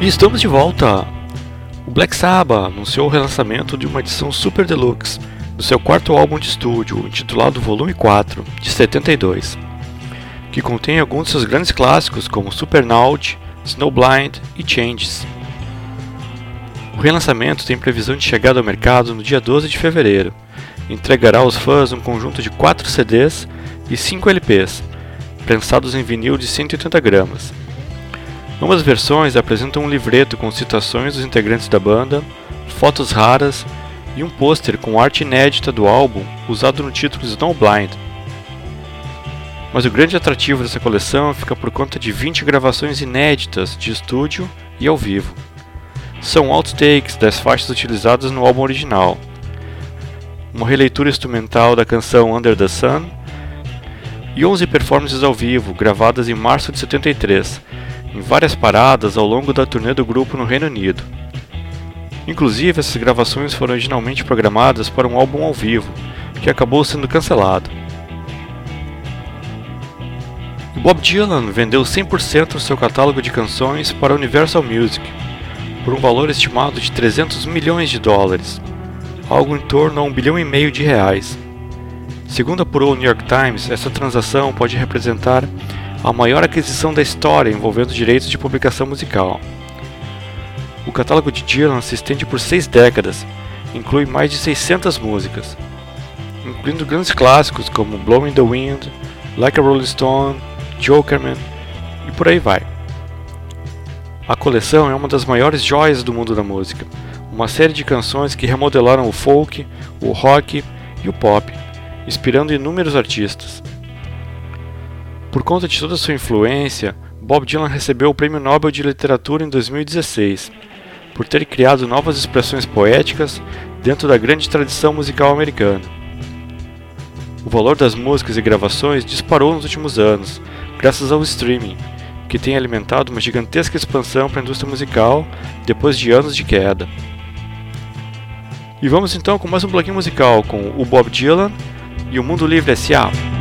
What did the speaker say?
E estamos de volta! O Black Sabbath anunciou o relançamento de uma edição Super Deluxe do seu quarto álbum de estúdio, intitulado Volume 4, de 72, que contém alguns de seus grandes clássicos como Supernaut, Snowblind e Changes. O relançamento tem previsão de chegada ao mercado no dia 12 de fevereiro. Entregará aos fãs um conjunto de 4 CDs e 5 LPs, prensados em vinil de 180 gramas. Ambas versões apresentam um livreto com citações dos integrantes da banda, fotos raras e um pôster com arte inédita do álbum usado no título Snowblind. Mas o grande atrativo dessa coleção fica por conta de 20 gravações inéditas de estúdio e ao vivo. São outtakes das faixas utilizadas no álbum original, uma releitura instrumental da canção Under the Sun e 11 performances ao vivo gravadas em março de 73, em várias paradas ao longo da turnê do grupo no Reino Unido. Inclusive, essas gravações foram originalmente programadas para um álbum ao vivo, que acabou sendo cancelado. Bob Dylan vendeu 100% do seu catálogo de canções para a Universal Music, por um valor estimado de 300 milhões de dólares, algo em torno a um bilhão e meio de reais. Segundo apurou o New York Times, essa transação pode representar a maior aquisição da história envolvendo direitos de publicação musical. O catálogo de Dylan se estende por seis décadas, inclui mais de 600 músicas, incluindo grandes clássicos como Blowing the Wind, Like a Rolling Stone, Jokerman e por aí vai. A coleção é uma das maiores joias do mundo da música, uma série de canções que remodelaram o folk, o rock e o pop, inspirando inúmeros artistas. Por conta de toda sua influência, Bob Dylan recebeu o Prêmio Nobel de Literatura em 2016, por ter criado novas expressões poéticas dentro da grande tradição musical americana. O valor das músicas e gravações disparou nos últimos anos, graças ao streaming, que tem alimentado uma gigantesca expansão para a indústria musical depois de anos de queda. E vamos então com mais um bloquinho musical com o Bob Dylan e o Mundo Livre S.A.